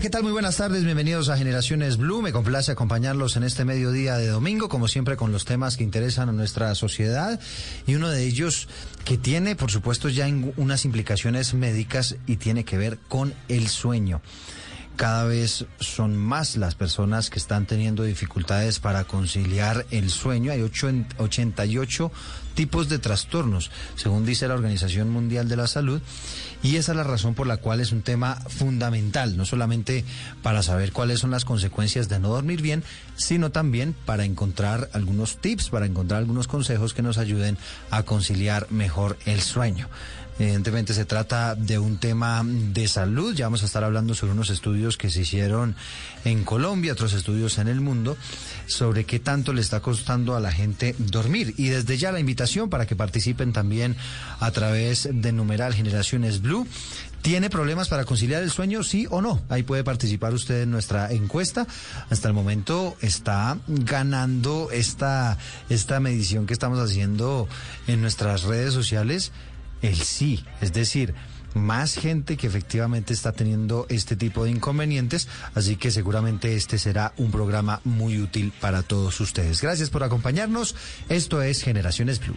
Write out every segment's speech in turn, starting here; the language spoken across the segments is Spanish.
Muy buenas tardes, bienvenidos a Generaciones Blue. Me complace acompañarlos en este mediodía de domingo, como siempre con los temas que interesan a nuestra sociedad y uno de ellos que tiene, por supuesto, ya unas implicaciones médicas y tiene que ver con el sueño cada vez son más las personas que están teniendo dificultades para conciliar el sueño. Hay 88 tipos de trastornos, según dice la Organización Mundial de la Salud, y esa es la razón por la cual es un tema fundamental, no solamente para saber cuáles son las consecuencias de no dormir bien, sino también para encontrar algunos tips, para encontrar algunos consejos que nos ayuden a conciliar mejor el sueño. Evidentemente se trata de un tema de salud. Ya vamos a estar hablando sobre unos estudios que se hicieron en Colombia, otros estudios en el mundo, sobre qué tanto le está costando a la gente dormir. Y desde ya la invitación para que participen también a través de numeral Generaciones Blue. ¿Tiene problemas para conciliar el sueño, sí o no? Ahí puede participar usted en nuestra encuesta. Hasta el momento está ganando esta, esta medición que estamos haciendo en nuestras redes sociales el sí, es decir, más gente que efectivamente está teniendo este tipo de inconvenientes, así que seguramente este será un programa muy útil para todos ustedes. Gracias por acompañarnos. Esto es Generaciones Blue.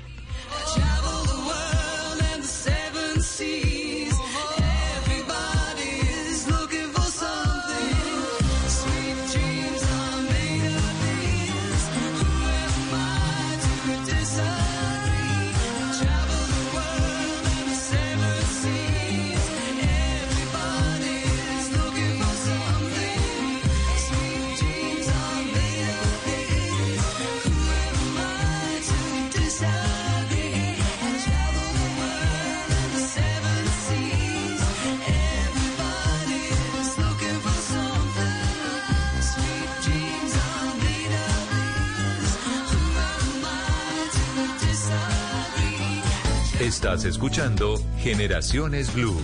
Estás escuchando Generaciones Blue.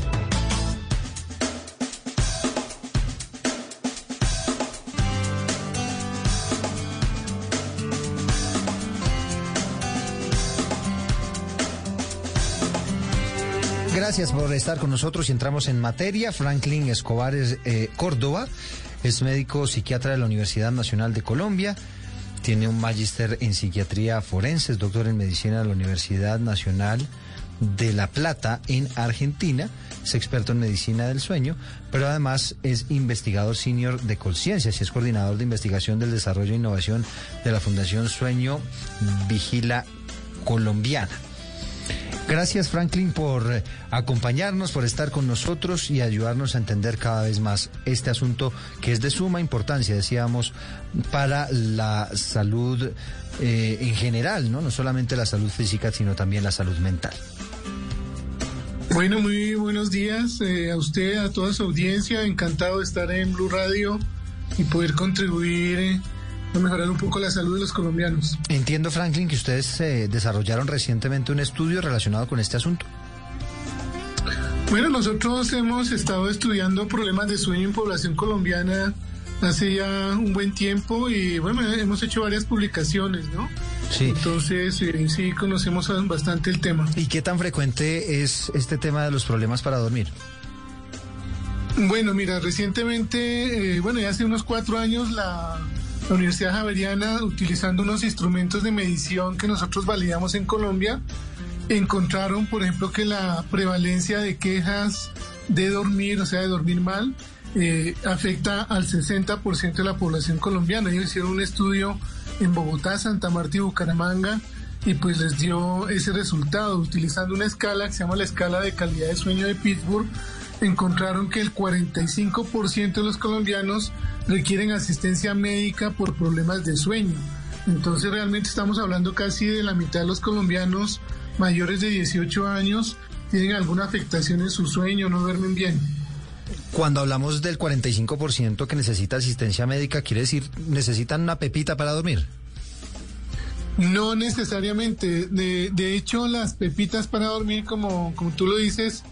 Gracias por estar con nosotros y entramos en materia. Franklin Escobar es, eh, Córdoba es médico psiquiatra de la Universidad Nacional de Colombia. Tiene un magíster en psiquiatría forense, es doctor en medicina de la Universidad Nacional de La Plata en Argentina. Es experto en medicina del sueño, pero además es investigador senior de Colciencias y es coordinador de investigación del desarrollo e innovación de la Fundación Sueño Vigila Colombiana. Gracias Franklin por eh, acompañarnos, por estar con nosotros y ayudarnos a entender cada vez más este asunto que es de suma importancia, decíamos, para la salud eh, en general, ¿no? No solamente la salud física, sino también la salud mental. Bueno, muy buenos días eh, a usted, a toda su audiencia. Encantado de estar en Blue Radio y poder contribuir a mejorar un poco la salud de los colombianos. Entiendo, Franklin, que ustedes eh, desarrollaron recientemente un estudio relacionado con este asunto. Bueno, nosotros hemos estado estudiando problemas de sueño en población colombiana hace ya un buen tiempo y bueno, hemos hecho varias publicaciones, ¿no? Sí. Entonces, eh, sí conocemos bastante el tema. ¿Y qué tan frecuente es este tema de los problemas para dormir? Bueno, mira, recientemente, eh, bueno, ya hace unos cuatro años la la Universidad Javeriana, utilizando unos instrumentos de medición que nosotros validamos en Colombia, encontraron, por ejemplo, que la prevalencia de quejas de dormir, o sea, de dormir mal, eh, afecta al 60% de la población colombiana. Ellos hicieron un estudio en Bogotá, Santa Marta y Bucaramanga y pues les dio ese resultado utilizando una escala que se llama la escala de calidad de sueño de Pittsburgh encontraron que el 45% de los colombianos requieren asistencia médica por problemas de sueño. Entonces realmente estamos hablando casi de la mitad de los colombianos mayores de 18 años tienen alguna afectación en su sueño, no duermen bien. Cuando hablamos del 45% que necesita asistencia médica, ¿quiere decir necesitan una pepita para dormir? No necesariamente. De, de hecho, las pepitas para dormir, como, como tú lo dices,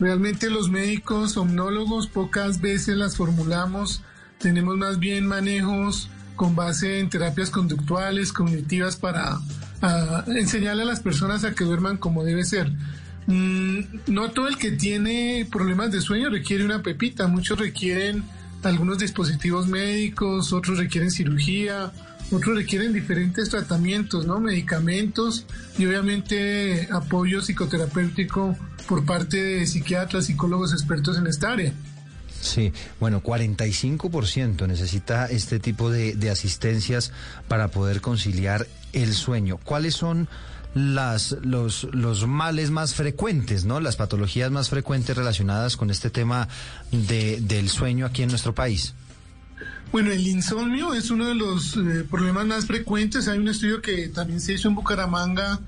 Realmente los médicos somnólogos pocas veces las formulamos, tenemos más bien manejos con base en terapias conductuales, cognitivas para enseñarle a las personas a que duerman como debe ser. Mm, no todo el que tiene problemas de sueño requiere una pepita, muchos requieren algunos dispositivos médicos, otros requieren cirugía, otros requieren diferentes tratamientos, ¿no? Medicamentos y obviamente apoyo psicoterapéutico por parte de psiquiatras, psicólogos expertos en esta área. Sí, bueno, 45% necesita este tipo de, de, asistencias para poder conciliar el sueño. ¿Cuáles son las, los, los males más frecuentes, ¿no? las patologías más frecuentes relacionadas con este tema de, del sueño aquí en nuestro país? Bueno, el insomnio es uno de los eh, problemas más frecuentes. Hay un estudio que también se hizo en Bucaramanga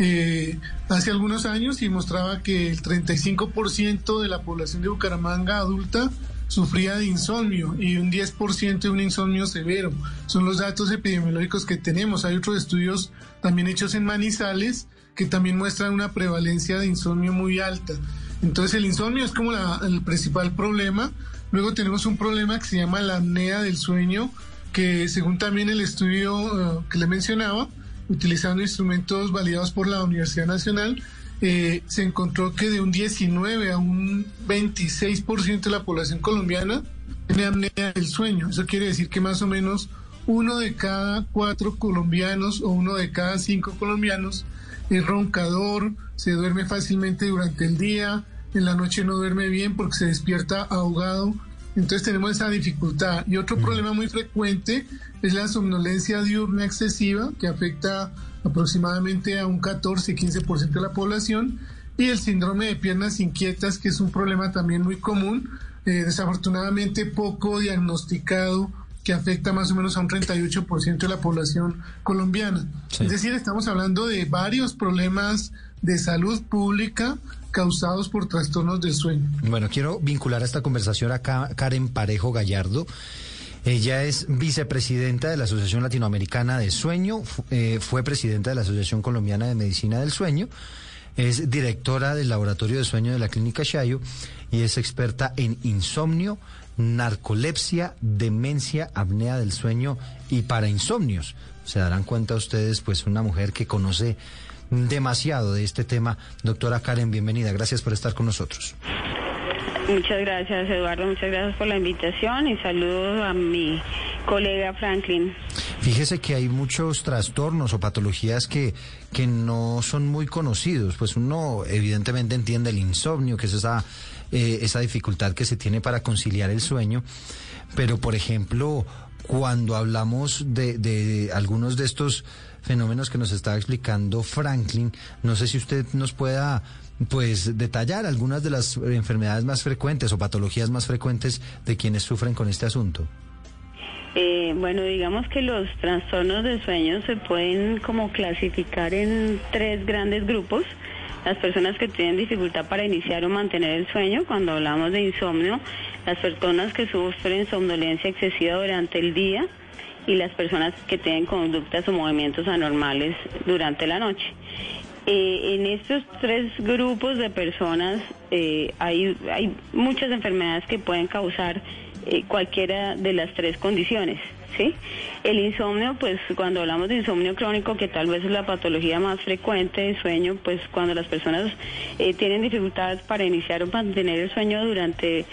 eh, hace algunos años y mostraba que el 35% de la población de Bucaramanga adulta sufría de insomnio y un 10% de un insomnio severo. Son los datos epidemiológicos que tenemos. Hay otros estudios también hechos en Manizales que también muestran una prevalencia de insomnio muy alta. Entonces el insomnio es como el principal problema. Luego tenemos un problema que se llama la apnea del sueño, que según también el estudio eh, que le mencionaba, utilizando instrumentos validados por la Universidad Nacional, eh, se encontró que de un 19 a un 26% de la población colombiana tiene apnea del sueño. Eso quiere decir que más o menos uno de cada cuatro colombianos o uno de cada cinco colombianos es roncador, se duerme fácilmente durante el día, en la noche no duerme bien porque se despierta ahogado. Entonces tenemos esa dificultad. Y otro problema muy frecuente es la somnolencia diurna excesiva, que afecta aproximadamente a un 14-15% de la población, y el síndrome de piernas inquietas, que es un problema también muy común, eh, desafortunadamente poco diagnosticado, que afecta más o menos a un 38% de la población colombiana. Es decir, estamos hablando de varios problemas de salud pública causados por trastornos del sueño. Bueno, quiero vincular a esta conversación a Karen Parejo Gallardo. Ella es vicepresidenta de la Asociación Latinoamericana de Sueño, eh, fue presidenta de la Asociación Colombiana de Medicina del Sueño, es directora del Laboratorio de Sueño de la Clínica Chayo y es experta en insomnio, narcolepsia, demencia, apnea del sueño y para insomnios. Se darán cuenta ustedes, pues, una mujer que conoce demasiado de este tema. Doctora Karen, bienvenida. Gracias por estar con nosotros. Muchas gracias, Eduardo. Muchas gracias por la invitación y saludos a mi colega Franklin. Fíjese que hay muchos trastornos o patologías que, que no son muy conocidos. Pues uno evidentemente entiende el insomnio, que es esa, eh, esa dificultad que se tiene para conciliar el sueño. Pero, por ejemplo, cuando hablamos de, de algunos de estos fenómenos que nos estaba explicando Franklin, no sé si usted nos pueda pues detallar algunas de las enfermedades más frecuentes o patologías más frecuentes de quienes sufren con este asunto. Eh, bueno, digamos que los trastornos de sueño se pueden como clasificar en tres grandes grupos. Las personas que tienen dificultad para iniciar o mantener el sueño, cuando hablamos de insomnio, las personas que sufren somnolencia excesiva durante el día y las personas que tienen conductas o movimientos anormales durante la noche. Eh, en estos tres grupos de personas eh, hay, hay muchas enfermedades que pueden causar eh, cualquiera de las tres condiciones. ¿sí? El insomnio, pues cuando hablamos de insomnio crónico, que tal vez es la patología más frecuente de sueño, pues cuando las personas tienen dificultades para iniciar o mantener el sueño durante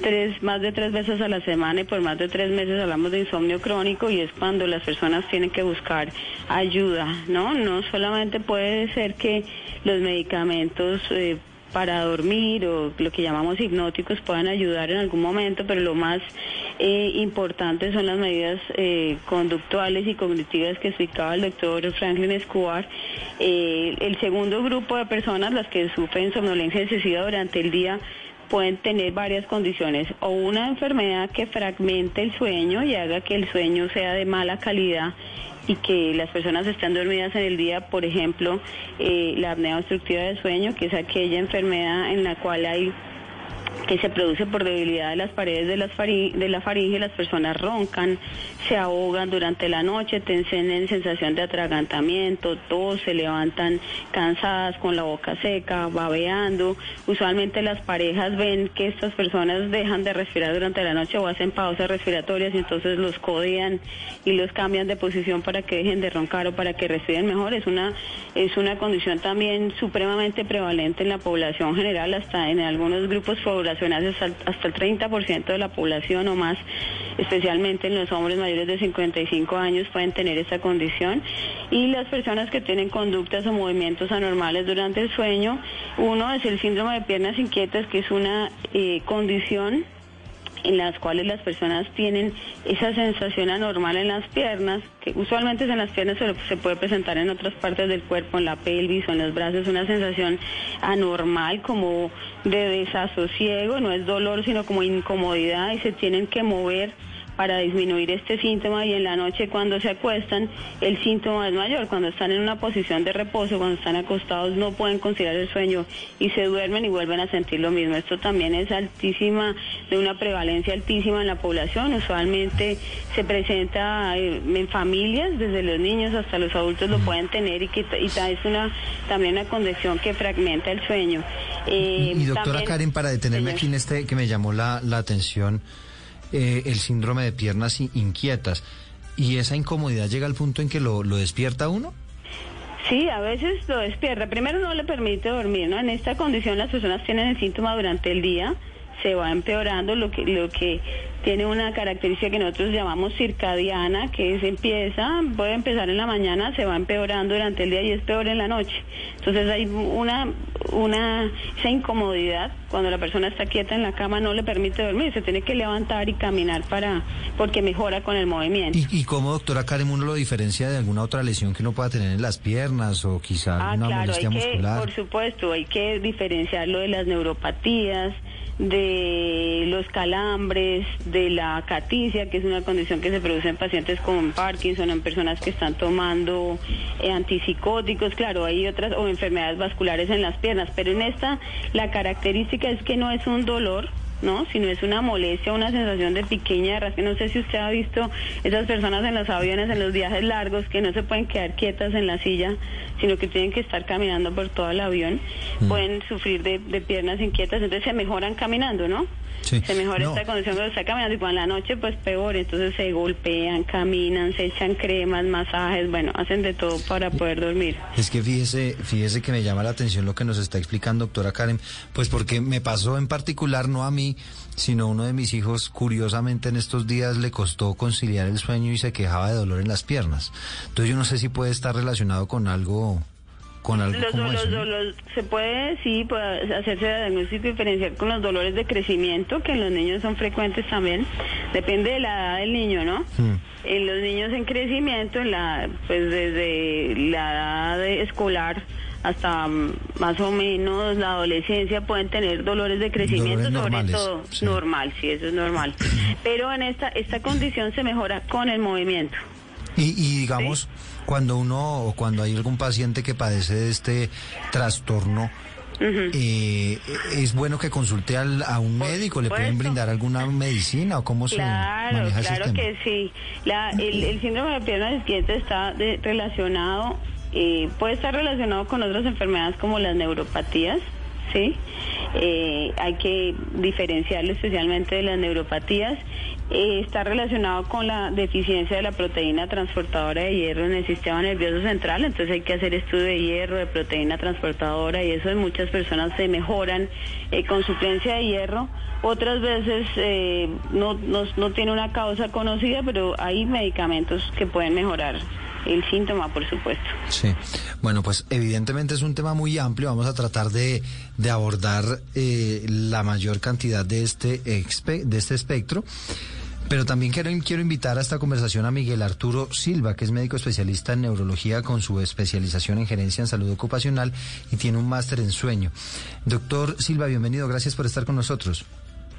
tres, más de tres veces a la semana y por más de tres meses hablamos de insomnio crónico y es cuando las personas tienen que buscar ayuda, ¿no? No solamente puede ser que los medicamentos eh, para dormir o lo que llamamos hipnóticos puedan ayudar en algún momento, pero lo más eh, importante son las medidas eh, conductuales y cognitivas que explicaba el doctor Franklin Escobar. Eh, el segundo grupo de personas, las que sufren somnolencia excesiva durante el día, pueden tener varias condiciones o una enfermedad que fragmente el sueño y haga que el sueño sea de mala calidad y que las personas estén dormidas en el día, por ejemplo, eh, la apnea obstructiva del sueño, que es aquella enfermedad en la cual hay que se produce por debilidad de las paredes de, la faringe, las personas roncan, se ahogan durante la noche, tienen sensación de atragantamiento, tos, se levantan cansadas con la boca seca, babeando. Usualmente las parejas ven que estas personas dejan de respirar durante la noche o hacen pausas respiratorias y entonces los codean y los cambian de posición para que dejen de roncar o para que respiren mejor. Es una, es una condición también supremamente prevalente en la población general, hasta en algunos grupos poblacionales hasta el 30% de la población o más, especialmente en los hombres mayores de 55 años, pueden tener esta condición. Y las personas que tienen conductas o movimientos anormales durante el sueño, uno es el síndrome de piernas inquietas, que es una eh, condición en las cuales las personas tienen esa sensación anormal en las piernas, que usualmente en las piernas se, se puede presentar en otras partes del cuerpo, en la pelvis o en los brazos, una sensación anormal como de desasosiego, no es dolor sino como incomodidad y se tienen que mover para disminuir este síntoma y en la noche cuando se acuestan el síntoma es mayor. Cuando están en una posición de reposo, cuando están acostados no pueden conciliar el sueño y se duermen y vuelven a sentir lo mismo. Esto también es altísima, de una prevalencia altísima en la población. Usualmente se presenta eh, en familias, desde los niños hasta los adultos lo pueden tener y que y es una también una condición que fragmenta el sueño. y, eh, doctora Karen, para detenerme aquí en este que me llamó la, la atención, eh, el síndrome de piernas inquietas. ¿Y esa incomodidad llega al punto en que lo, despierta uno? Sí, a veces lo despierta. Primero no le permite dormir, ¿no? En esta condición las personas tienen el síntoma durante el día, se va empeorando lo que lo que tiene una característica que nosotros llamamos circadiana, que es empieza, puede empezar en la mañana, se va empeorando durante el día y es peor en la noche. Entonces hay una, una, esa incomodidad cuando la persona está quieta en la cama no le permite dormir, se tiene que levantar y caminar para, porque mejora con el movimiento. ¿Y, y cómo, doctora Karen, uno lo diferencia de alguna otra lesión que uno pueda tener en las piernas o quizá ah, una claro, molestia hay que, muscular? Por supuesto, hay que diferenciarlo de las neuropatías, de los calambres, de la caticia, que es una condición que se produce en pacientes con Parkinson, en personas que están tomando eh, antipsicóticos, claro, hay otras, o enfermedades vasculares en las piernas, pero en esta la característica es que no es un dolor, ¿no? Sino es una molestia, una sensación de pequeña rasque. No sé si usted ha visto esas personas en los aviones, en los viajes largos, que no se pueden quedar quietas en la silla, sino que tienen que estar caminando por todo el avión. Mm. Pueden sufrir de, piernas inquietas, entonces se mejoran caminando, ¿no? Se mejora esta condición cuando está caminando y cuando en la noche pues peor, entonces se golpean, caminan, se echan cremas, masajes, bueno, hacen de todo para poder dormir. Es que fíjese, fíjese que me llama la atención lo que nos está explicando doctora Karen, pues porque me pasó en particular no a mí, sino uno de mis hijos, curiosamente en estos días le costó conciliar el sueño y se quejaba de dolor en las piernas. Entonces yo no sé si puede estar relacionado con algo con algo los, como los, eso, ¿no? los- se puede, sí, puede hacerse diagnóstico diferencial con los dolores de crecimiento, que en los niños son frecuentes también. Depende de la edad del niño, ¿no? Hmm. En los niños en crecimiento, en la, pues desde la edad de- escolar hasta más o menos la adolescencia pueden tener dolores de crecimiento, Dolores sobre normales, todo sí. normal, sí, eso es normal. Pero en esta esta condición se mejora con el movimiento. Y, y digamos, cuando uno o cuando hay algún paciente que padece de este trastorno, eh, ¿es bueno que consulte al- a un médico? ¿Le pueden brindar alguna medicina o cómo se Claro, maneja el claro sistema? que sí. La, el, el síndrome de piernas izquierdas está de- relacionado, eh, puede estar relacionado con otras enfermedades como las neuropatías, ¿sí? Eh, hay que diferenciarlo especialmente de las neuropatías. Eh, está relacionado con la deficiencia de la proteína transportadora de hierro en el sistema nervioso central, entonces hay que hacer estudio de hierro, de proteína transportadora y eso en muchas personas se mejoran eh, con suplencia de hierro. Otras veces eh, no, no, no tiene una causa conocida, pero hay medicamentos que pueden mejorar el síntoma, por supuesto. Sí, bueno, pues evidentemente es un tema muy amplio. Vamos a tratar de, de abordar eh, la mayor cantidad de este, de este espectro. Pero también quiero, quiero invitar a esta conversación a Miguel Arturo Silva, que es médico especialista en neurología con su especialización en gerencia en salud ocupacional y tiene un máster en sueño. Doctor Silva, bienvenido, gracias por estar con nosotros.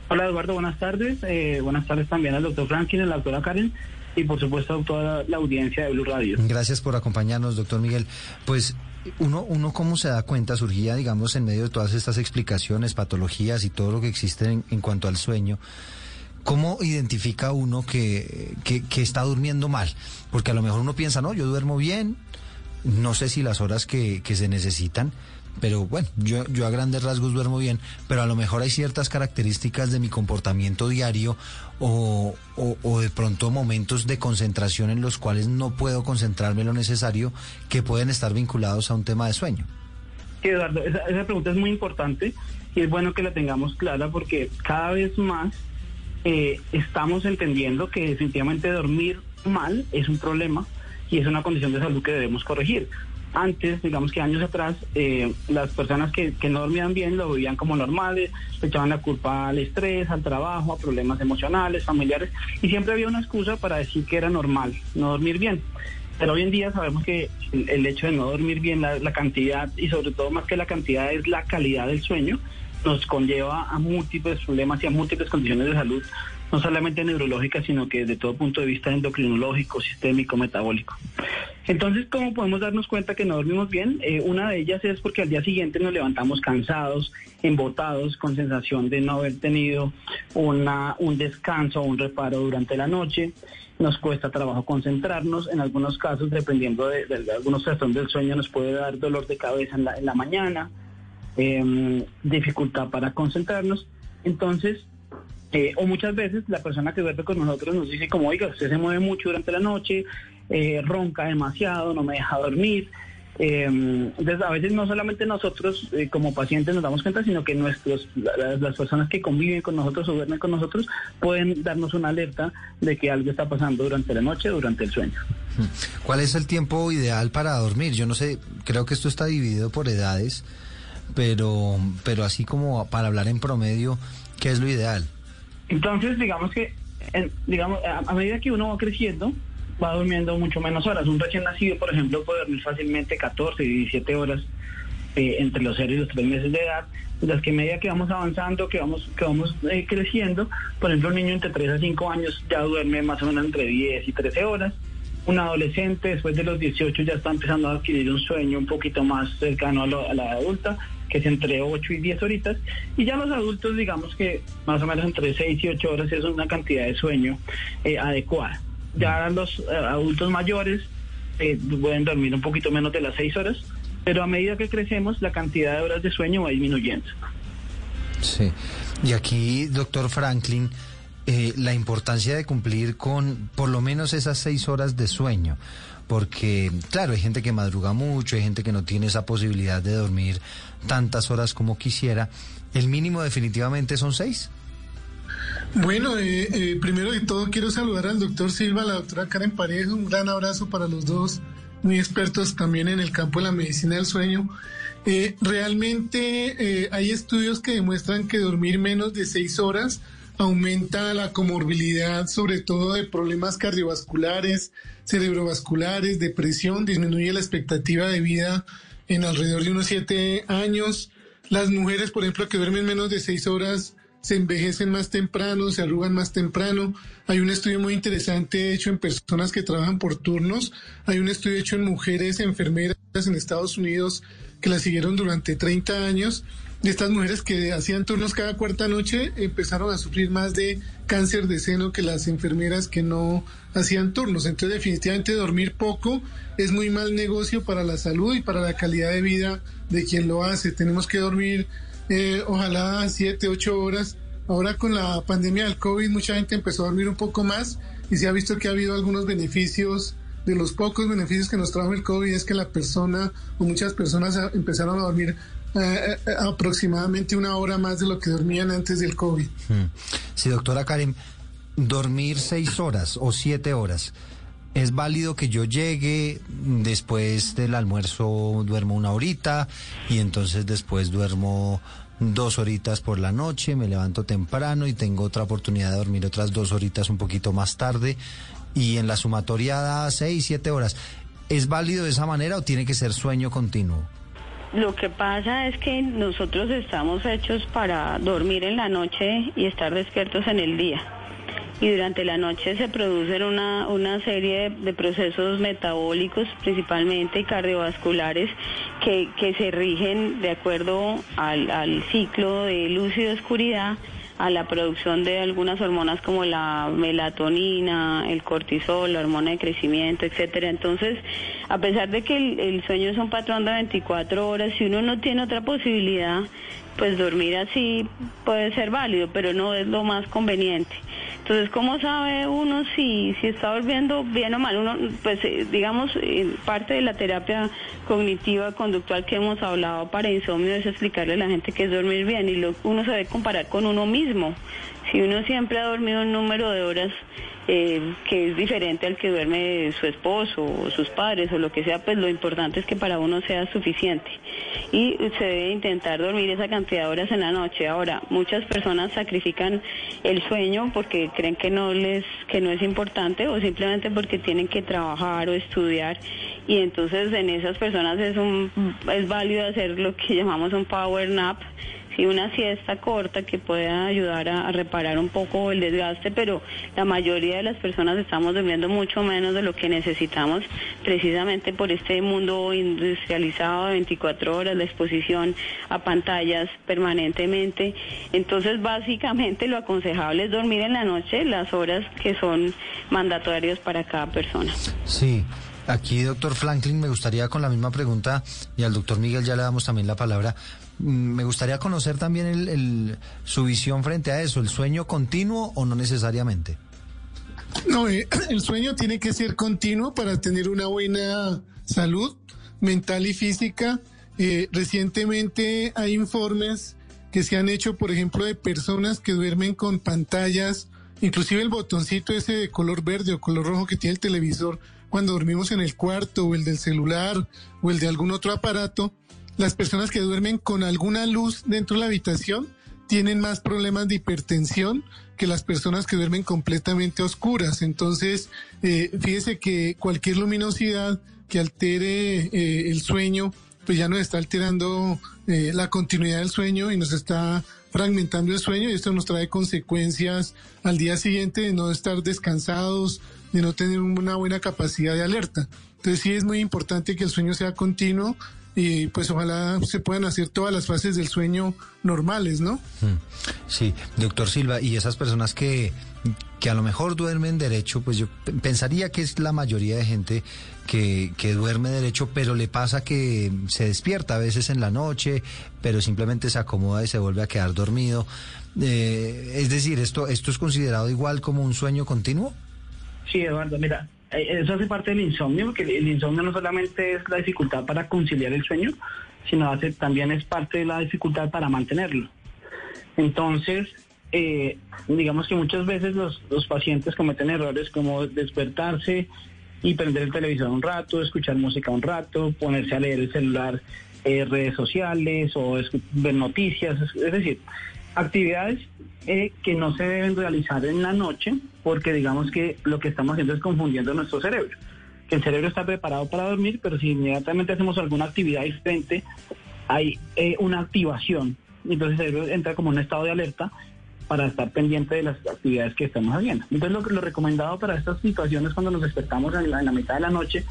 Hola Eduardo, buenas tardes. Eh, buenas tardes también al doctor Franklin, a la doctora Karen y por supuesto a toda la audiencia de Blue Radio. Gracias por acompañarnos, doctor Miguel. Pues uno, uno cómo se da cuenta, surgía, digamos, en medio de todas estas explicaciones, patologías y todo lo que existe en, en cuanto al sueño, ¿cómo identifica uno que, que, está durmiendo mal? Porque a lo mejor uno piensa, no, yo duermo bien, no sé si las horas que, que se necesitan, pero bueno, yo, yo a grandes rasgos duermo bien, pero a lo mejor hay ciertas características de mi comportamiento diario o, o, o de pronto momentos de concentración en los cuales no puedo concentrarme lo necesario que pueden estar vinculados a un tema de sueño. Sí, Eduardo, esa, esa pregunta es muy importante y es bueno que la tengamos clara porque cada vez más eh, estamos entendiendo que definitivamente dormir mal es un problema y es una condición de salud que debemos corregir. Antes, digamos que años atrás, eh, las personas que, que no dormían bien lo veían como normales, le echaban la culpa al estrés, al trabajo, a problemas emocionales, familiares, y siempre había una excusa para decir que era normal no dormir bien. Pero hoy en día sabemos que el, el hecho de no dormir bien, la, la cantidad, y sobre todo más que la cantidad, es la calidad del sueño, nos conlleva a múltiples problemas y a múltiples condiciones de salud, no solamente neurológicas, sino que desde todo punto de vista endocrinológico, sistémico, metabólico. Entonces, ¿cómo podemos darnos cuenta que no dormimos bien? Eh, una de ellas es porque al día siguiente nos levantamos cansados, embotados, con sensación de no haber tenido una, un descanso o un reparo durante la noche. Nos cuesta trabajo concentrarnos. En algunos casos, dependiendo de, algunos trastornos del sueño, nos puede dar dolor de cabeza en la, en la mañana, eh, dificultad para concentrarnos. Entonces, eh, o muchas veces la persona que duerme con nosotros nos dice como, oiga, usted se mueve mucho durante la noche, eh, ronca demasiado, no me deja dormir. Eh, entonces, a veces no solamente nosotros eh, como pacientes nos damos cuenta, sino que nuestros la- las personas que conviven con nosotros o duermen con nosotros pueden darnos una alerta de que algo está pasando durante la noche, durante el sueño. ¿Cuál es el tiempo ideal para dormir? Yo no sé, creo que esto está dividido por edades, pero, pero así como para hablar en promedio, ¿qué es lo ideal? Entonces, digamos que, en- digamos, a, medida que uno va creciendo, va durmiendo mucho menos horas. Un recién nacido, por ejemplo, puede dormir fácilmente 14 y 17 horas eh, entre los 0 y los 3 meses de edad. Las que a medida que vamos avanzando, que vamos, que vamos eh, creciendo, por ejemplo, un niño entre 3 a 5 años ya duerme más o menos entre 10 y 13 horas. Un adolescente después de los 18 ya está empezando a adquirir un sueño un poquito más cercano a, lo- a la adulta, que es entre 8 y 10 horitas. Y ya los adultos, digamos que más o menos entre 6 y 8 horas es una cantidad de sueño eh, adecuada. Ya los eh, adultos mayores eh, pueden dormir un poquito menos de las 6 horas, pero a medida que crecemos la cantidad de horas de sueño va disminuyendo. Sí. Y aquí, doctor Franklin, eh, la importancia de cumplir con por lo menos esas seis horas de sueño. Porque, claro, hay gente que madruga mucho, hay gente que no tiene esa posibilidad de dormir tantas horas como quisiera. ¿El mínimo definitivamente son seis? Bueno, eh, eh, primero de todo quiero saludar al doctor Silva, a la doctora Karen Pareja, un gran abrazo para los dos, muy expertos también en el campo de la medicina del sueño. Eh, realmente hay estudios que demuestran que dormir menos de seis horas aumenta la comorbilidad, sobre todo de problemas cardiovasculares, cerebrovasculares, depresión, disminuye la expectativa de vida en alrededor de unos siete años. Las mujeres, por ejemplo, que duermen menos de seis horas, se envejecen más temprano, se arrugan más temprano. Hay un estudio muy interesante hecho en personas que trabajan por turnos. Hay un estudio hecho en mujeres enfermeras en Estados Unidos que las siguieron durante 30 años. De estas mujeres que hacían turnos cada cuarta noche empezaron a sufrir más de cáncer de seno que las enfermeras que no hacían turnos. Entonces definitivamente dormir poco es muy mal negocio para la salud y para la calidad de vida de quien lo hace. Tenemos que dormir eh, ojalá siete, ocho horas. Ahora con la pandemia del COVID mucha gente empezó a dormir un poco más y se ha visto que ha habido algunos beneficios. De los pocos beneficios que nos trajo el COVID es que la persona o muchas personas empezaron a dormir eh, eh, aproximadamente una hora más de lo que dormían antes del COVID. Hmm. Sí, doctora Karen, dormir seis horas o siete horas. ¿Es válido que yo llegue después del almuerzo, duermo una horita y entonces después duermo dos horitas por la noche, me levanto temprano y tengo otra oportunidad de dormir otras dos horitas un poquito más tarde y en la sumatoria da seis, siete horas? ¿Es válido de esa manera o tiene que ser sueño continuo? Lo que pasa es que nosotros estamos hechos para dormir en la noche y estar despiertos en el día. Y durante la noche se producen una, una serie de, procesos metabólicos principalmente cardiovasculares que, que se rigen de acuerdo al, al ciclo de luz y de oscuridad a la producción de algunas hormonas como la melatonina, el cortisol, la hormona de crecimiento, etcétera. Entonces, a pesar de que el, el, sueño es un patrón de 24 horas, si uno no tiene otra posibilidad, pues dormir así puede ser válido, pero no es lo más conveniente. Entonces, ¿cómo sabe uno si, si está durmiendo bien o mal? Uno, pues, eh, digamos, parte de la terapia cognitiva conductual que hemos hablado para insomnio es explicarle a la gente que es dormir bien y lo, uno se debe comparar con uno mismo. Si uno siempre ha dormido un número de horas eh, que es diferente al que duerme su esposo o sus padres o lo que sea, pues lo importante es que para uno sea suficiente. Y se debe intentar dormir esa cantidad de horas en la noche. Ahora, muchas personas sacrifican el sueño porque creen que no les que no es importante o simplemente porque tienen que trabajar o estudiar y entonces en esas personas es un es válido hacer lo que llamamos un power nap sí una siesta corta que pueda ayudar a, reparar un poco el desgaste, pero la mayoría de las personas estamos durmiendo mucho menos de lo que necesitamos, precisamente por este mundo industrializado de 24 horas, la exposición a pantallas permanentemente. Entonces, básicamente lo aconsejable es dormir en la noche las horas que son mandatorias para cada persona. Sí. Aquí, doctor Franklin, me gustaría con la misma pregunta, y al doctor Miguel ya le damos también la palabra, me gustaría conocer también el, su visión frente a eso, el sueño continuo o no necesariamente. No, eh, el sueño tiene que ser continuo para tener una buena salud mental y física. Eh, recientemente hay informes que se han hecho, por ejemplo, de personas que duermen con pantallas, inclusive el botoncito ese de color verde o color rojo que tiene el televisor cuando dormimos en el cuarto o el del celular o el de algún otro aparato, las personas que duermen con alguna luz dentro de la habitación tienen más problemas de hipertensión que las personas que duermen completamente oscuras. Entonces, eh, fíjese que cualquier luminosidad que altere eh, el sueño, pues ya nos está alterando eh, la continuidad del sueño y nos está fragmentando el sueño y esto nos trae consecuencias al día siguiente de no estar descansados, de no tener una buena capacidad de alerta. Entonces sí es muy importante que el sueño sea continuo, y pues ojalá se puedan hacer todas las fases del sueño normales, ¿no? Mm. Sí, doctor Silva, y esas personas que que a lo mejor duermen derecho, pues yo pensaría que es la mayoría de gente que, que duerme derecho, pero le pasa que se despierta a veces en la noche, pero simplemente se acomoda y se vuelve a quedar dormido. Eh, es decir, esto, ¿esto es considerado igual como un sueño continuo? Sí, Eduardo, mira, eso hace parte del insomnio, porque el insomnio no solamente es la dificultad para conciliar el sueño, sino hace, también es parte de la dificultad para mantenerlo. Entonces, eh, digamos que muchas veces los, los pacientes cometen errores como despertarse y prender el televisor un rato, escuchar música un rato, ponerse a leer el celular, eh, redes sociales o ver noticias, es decir, actividades eh, que no se deben realizar en la noche porque digamos que lo que estamos haciendo es confundiendo nuestro cerebro. Que el cerebro está preparado para dormir, pero si inmediatamente hacemos alguna actividad diferente, hay una activación. Entonces el cerebro entra como en un estado de alerta para estar pendiente de las actividades que estamos haciendo. Entonces lo, lo recomendado para estas situaciones cuando nos despertamos en la, mitad de la noche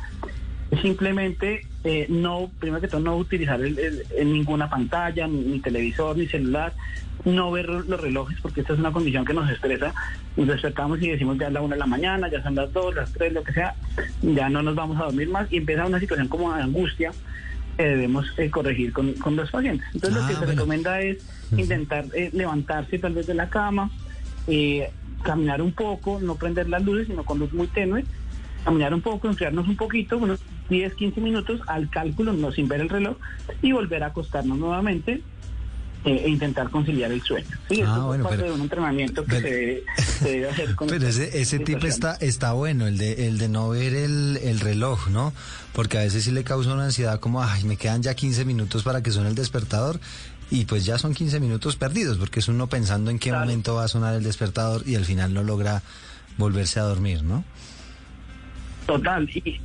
simplemente eh, no, primero que todo, no utilizar en ninguna pantalla, ni, televisor, ni celular, no ver los relojes, porque esta es una condición que nos estresa. Nos despertamos y decimos ya es la una de la mañana, ya son las dos, las tres, lo que sea, ya no nos vamos a dormir más y empieza una situación como de angustia que debemos eh, corregir con, con, los pacientes. Entonces lo que ah, se recomienda es intentar eh, levantarse tal vez de la cama, eh, caminar un poco, no prender las luces, sino con luz muy tenue, caminar un poco, enfriarnos un poquito, unos 10, 15 minutos al cálculo, no sin ver el reloj, y volver a acostarnos nuevamente eh, e intentar conciliar el sueño. Sí, ah, bueno, es parte de un entrenamiento que se, debe, hacer con Pero ese, ese tip está, está bueno, el de, el de no ver el, el reloj, ¿no? Porque a veces sí le causa una ansiedad como, ay, me quedan ya 15 minutos para que suene el despertador y pues ya son 15 minutos perdidos, porque es uno pensando en qué momento va a sonar el despertador y al final no logra volverse a dormir, ¿no? Total, y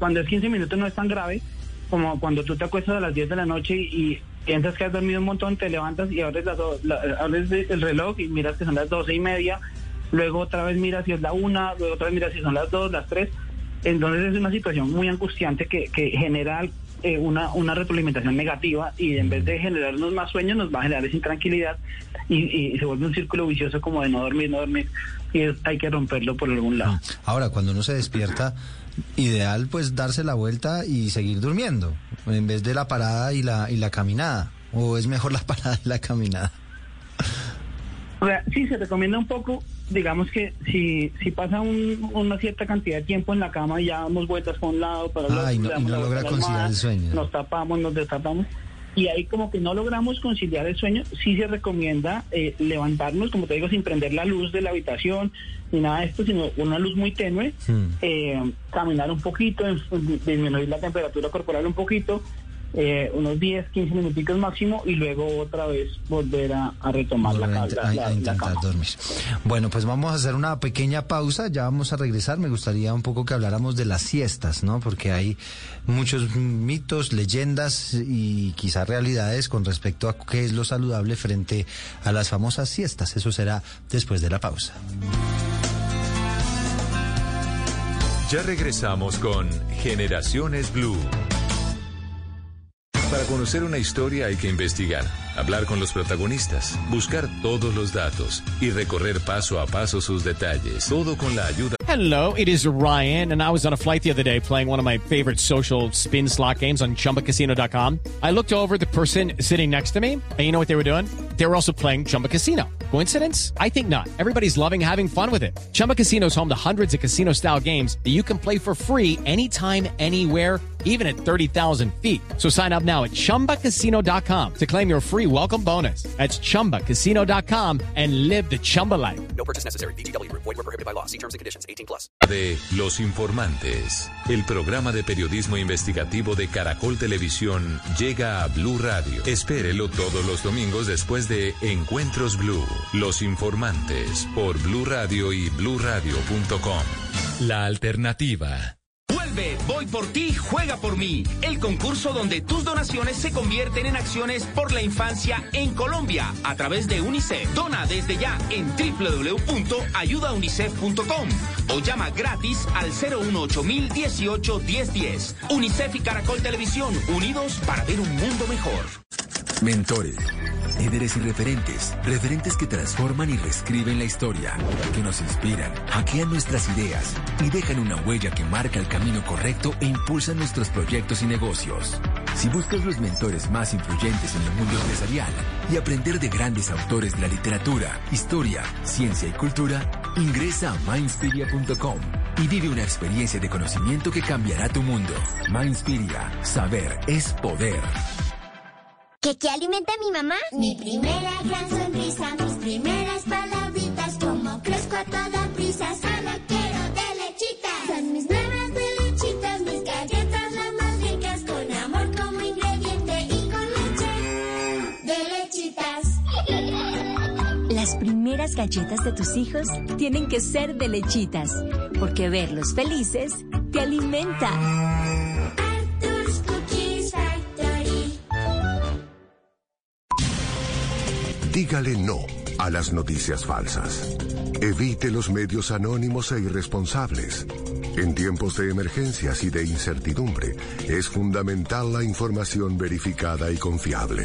cuando, es 15 minutos no es tan grave como cuando tú te acuestas a las 10 de la noche y, piensas que has dormido un montón, te levantas y abres, el reloj y miras que son las 12 y media, luego otra vez miras si es la una, luego otra vez miras si son las 2, las 3. Entonces es una situación muy angustiante que, que genera eh, una, una retroalimentación negativa y en vez de generarnos más sueños nos va a generar esa intranquilidad y, se vuelve un círculo vicioso como de no dormir, no dormir y hay que romperlo por algún lado. Ahora, cuando uno se despierta, ideal pues darse la vuelta y seguir durmiendo en vez de la parada y la, y la caminada o es mejor la parada y la caminada. O sea, sí, se recomienda un poco digamos que si, si pasa una cierta cantidad de tiempo en la cama y ya damos vueltas por un lado para otro, y no, logra conciliar el sueño. Nos tapamos, nos destapamos y ahí como que no logramos conciliar el sueño, sí se recomienda eh, levantarnos, como te digo, sin prender la luz de la habitación ni nada de esto, sino una luz muy tenue, hmm. eh, caminar un poquito, disminuir la temperatura corporal un poquito, eh, unos 10, 15 minuticos máximo y luego otra vez volver a, retomar la, a, intentar dormir. Bueno, pues vamos a hacer una pequeña pausa, ya vamos a regresar. Me gustaría un poco que habláramos de las siestas, ¿no? Porque hay muchos mitos, leyendas y quizá realidades con respecto a qué es lo saludable frente a las famosas siestas. Eso será después de la pausa. Ya regresamos con Generaciones Blue. Para conocer una historia hay que investigar, hablar con los protagonistas, buscar todos los datos y recorrer paso a paso sus detalles. Todo con la ayuda. Hello, it is Ryan, and I was on a flight the other day playing one of my favorite social spin slot games on chumbacasino.com. I looked over the person sitting next to me, and you know what they were doing? They were also playing Chumba Casino. Coincidence? I think not. Everybody's loving having fun with it. Chumba Casino is home to hundreds of casino style games that you can play for free anytime, anywhere even at 30,000 feet. So sign up now at ChumbaCasino.com to claim your free welcome bonus. That's ChumbaCasino.com and live the Chumba life. No purchase necessary. BGW. Void were prohibited by law. See terms and conditions. 18 plus. De Los Informantes, el programa de periodismo investigativo de Caracol Televisión llega a Blue Radio. Espérelo todos los domingos después de Encuentros Blue. Los Informantes por Blue Radio y BlueRadio.com. La alternativa. Voy por ti, juega por mí. El concurso donde tus donaciones se convierten en acciones por la infancia en Colombia a través de UNICEF. Dona desde ya en www.ayudaunicef.com o llama gratis al 018 1018 1010. UNICEF y Caracol Televisión unidos para ver un mundo mejor. Mentores líderes y referentes, referentes que transforman y reescriben la historia, que nos inspiran, hackean nuestras ideas y dejan una huella que marca el camino correcto e impulsa nuestros proyectos y negocios. Si buscas los mentores más influyentes en el mundo empresarial y aprender de grandes autores de la literatura, historia, ciencia y cultura, ingresa a mindspiria.com y vive una experiencia de conocimiento que cambiará tu mundo. Mindspiria, saber es poder. ¿Qué, qué alimenta a mi mamá? Mi primera gran sonrisa, mis primeras palabritas, como crezco a toda prisa, Las galletas de tus hijos tienen que ser de lechitas, porque verlos felices te alimenta. Dígale no a las noticias falsas. Evite los medios anónimos e irresponsables. En tiempos de emergencias y de incertidumbre, es fundamental la información verificada y confiable.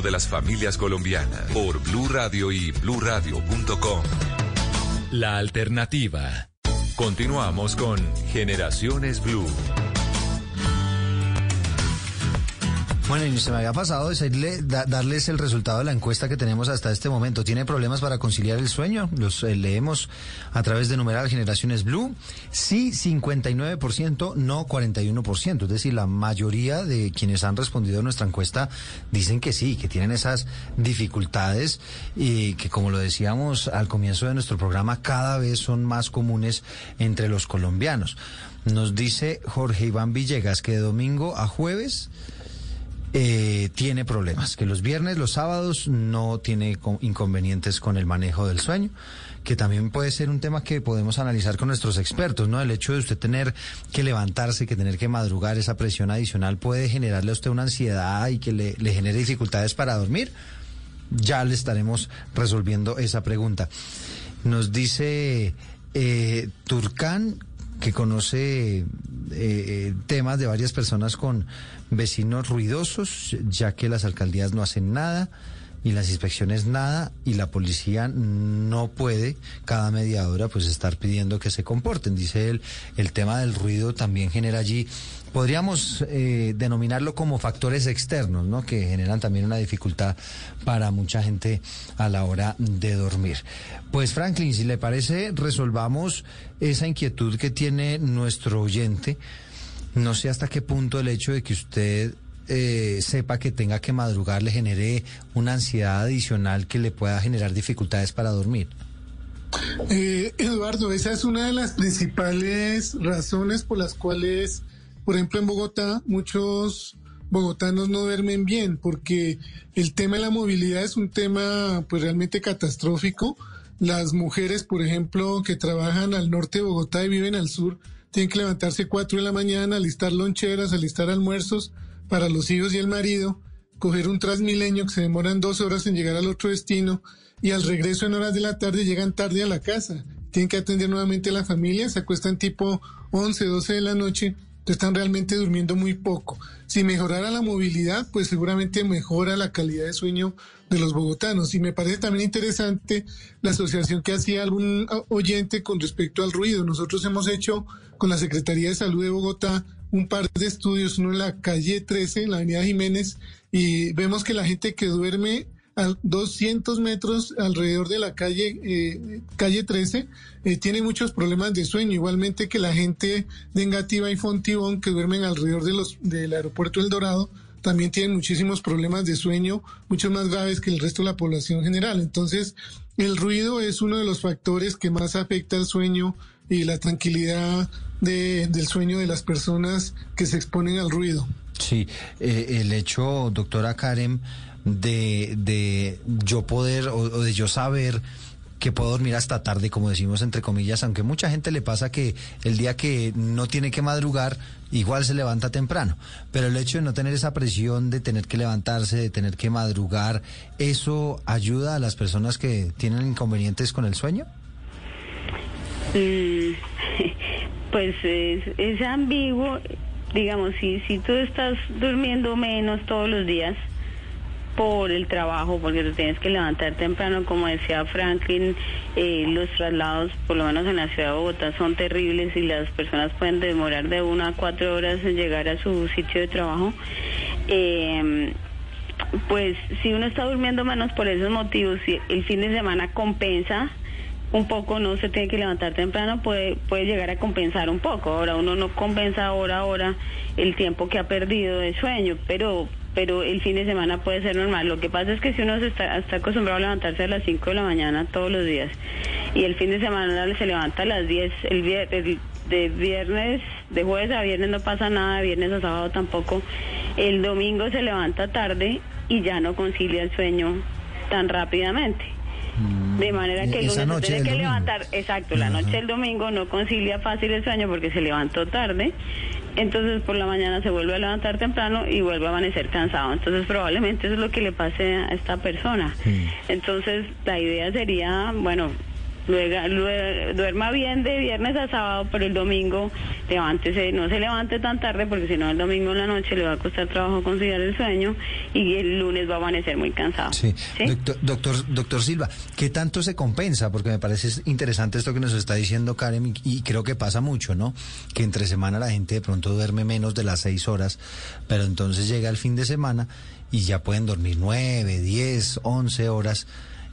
de las familias colombianas por Blue Radio y bluradio.com. La alternativa. Continuamos con Generaciones Blue. Bueno, y se me había pasado decirle, da- darles el resultado de la encuesta que tenemos hasta este momento. ¿Tiene problemas para conciliar el sueño? Los eh, leemos a través de numeral Generaciones Blue. Sí, 59%, no 41%. Es decir, la mayoría de quienes han respondido a nuestra encuesta dicen que sí, que tienen esas dificultades y que, como lo decíamos al comienzo de nuestro programa, cada vez son más comunes entre los colombianos. Nos dice Jorge Iván Villegas que de domingo a jueves eh, tiene problemas, que los viernes, los sábados no tiene co- inconvenientes con el manejo del sueño, que también puede ser un tema que podemos analizar con nuestros expertos, ¿no? El hecho de usted tener que levantarse, que tener que madrugar, esa presión adicional puede generarle a usted una ansiedad y que le, genere dificultades para dormir. Ya le estaremos resolviendo esa pregunta. Nos dice eh, Turcán que conoce eh, temas de varias personas con vecinos ruidosos, ya que las alcaldías no hacen nada y las inspecciones nada y la policía no puede cada media hora pues estar pidiendo que se comporten. Dice él, el tema del ruido también genera allí podríamos eh, denominarlo como factores externos, ¿no? Que generan también una dificultad para mucha gente a la hora de dormir. Pues Franklin, si le parece, resolvamos esa inquietud que tiene nuestro oyente. No sé hasta qué punto el hecho de que usted eh, sepa que tenga que madrugar le genere una ansiedad adicional que le pueda generar dificultades para dormir. Eh, Eduardo, esa es una de las principales razones por las cuales, por ejemplo, en Bogotá, muchos bogotanos no duermen bien, porque el tema de la movilidad es un tema pues realmente catastrófico. Las mujeres, por ejemplo, que trabajan al norte de Bogotá y viven al sur, tienen que levantarse cuatro de la mañana, alistar loncheras, alistar almuerzos para los hijos y el marido, coger un transmilenio que se demoran dos horas en llegar al otro destino y al regreso en horas de la tarde llegan tarde a la casa. Tienen que atender nuevamente a la familia, se acuestan tipo 11, 12 de la noche, están realmente durmiendo muy poco. Si mejorara la movilidad, pues seguramente mejora la calidad de sueño de los bogotanos. Y me parece también interesante la asociación que hacía algún oyente con respecto al ruido. Nosotros hemos hecho con la Secretaría de Salud de Bogotá un par de estudios, uno en la calle 13, en la avenida Jiménez, y vemos que la gente que duerme a 200 metros alrededor de la calle, eh, calle 13, eh, tiene muchos problemas de sueño, igualmente que la gente de Engativá y Fontibón que duermen alrededor de los, del aeropuerto El Dorado, también tienen muchísimos problemas de sueño, mucho más graves que el resto de la población general. Entonces, el ruido es uno de los factores que más afecta al sueño y la tranquilidad de, del sueño de las personas que se exponen al ruido. Sí, eh, el hecho, doctora Karen, de, de yo poder o, o de yo saber que puedo dormir hasta tarde, como decimos entre comillas, aunque mucha gente le pasa que el día que no tiene que madrugar, igual se levanta temprano. Pero el hecho de no tener esa presión de tener que levantarse, de tener que madrugar, ¿eso ayuda a las personas que tienen inconvenientes con el sueño? Mm, pues es, ambiguo, digamos, si, si tú estás durmiendo menos todos los días, por el trabajo, porque tú tienes que levantar temprano, como decía Franklin, eh, los traslados, por lo menos en la ciudad de Bogotá, son terribles y las personas pueden demorar de una a cuatro horas en llegar a su sitio de trabajo. Eh, pues si uno está durmiendo menos por esos motivos, si el fin de semana compensa, un poco no se tiene que levantar temprano, puede, puede llegar a compensar un poco. Ahora uno no compensa ahora, ahora el tiempo que ha perdido de sueño, pero pero el fin de semana puede ser normal. Lo que pasa es que si uno se está, acostumbrado a levantarse a las 5 de la mañana todos los días y el fin de semana se levanta a las 10, el, de viernes, de jueves a viernes no pasa nada, de viernes a sábado tampoco, el domingo se levanta tarde y ya no concilia el sueño tan rápidamente. De manera que el lunes noche tiene que domingo. levantar, exacto, la noche del domingo no concilia fácil el sueño porque se levantó tarde, entonces por la mañana se vuelve a levantar temprano y vuelve a amanecer cansado. Entonces probablemente eso es lo que le pase a esta persona. Entonces la idea sería, bueno, luego, luego- duerma bien de viernes a sábado, pero el domingo levántese, no se levante tan tarde porque si no el domingo en la noche le va a costar trabajo conciliar el sueño y el lunes va a amanecer muy cansado. Sí. Doctor, doctor, doctor Silva, ¿qué tanto se compensa? Porque me parece interesante esto que nos está diciendo Karen y, y creo que pasa mucho, ¿no? Que entre semana la gente de pronto duerme menos de las seis horas, pero entonces llega el fin de semana y ya pueden dormir nueve, diez, once horas.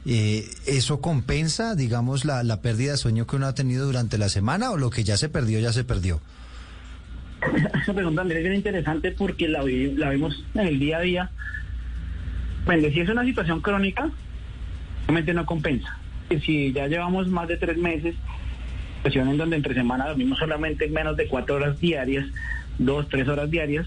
Eh, ¿Eso compensa, digamos, la, la pérdida de sueño que uno ha tenido durante la semana o lo que ya se perdió, ya se perdió? Esa pregunta, Andrés, es bien interesante porque la, vi- la vemos en el día a día. Bueno, si es una situación crónica, realmente no compensa. Si ya llevamos más de tres meses, situación en donde entre semana dormimos solamente menos de cuatro horas diarias, dos, tres horas diarias,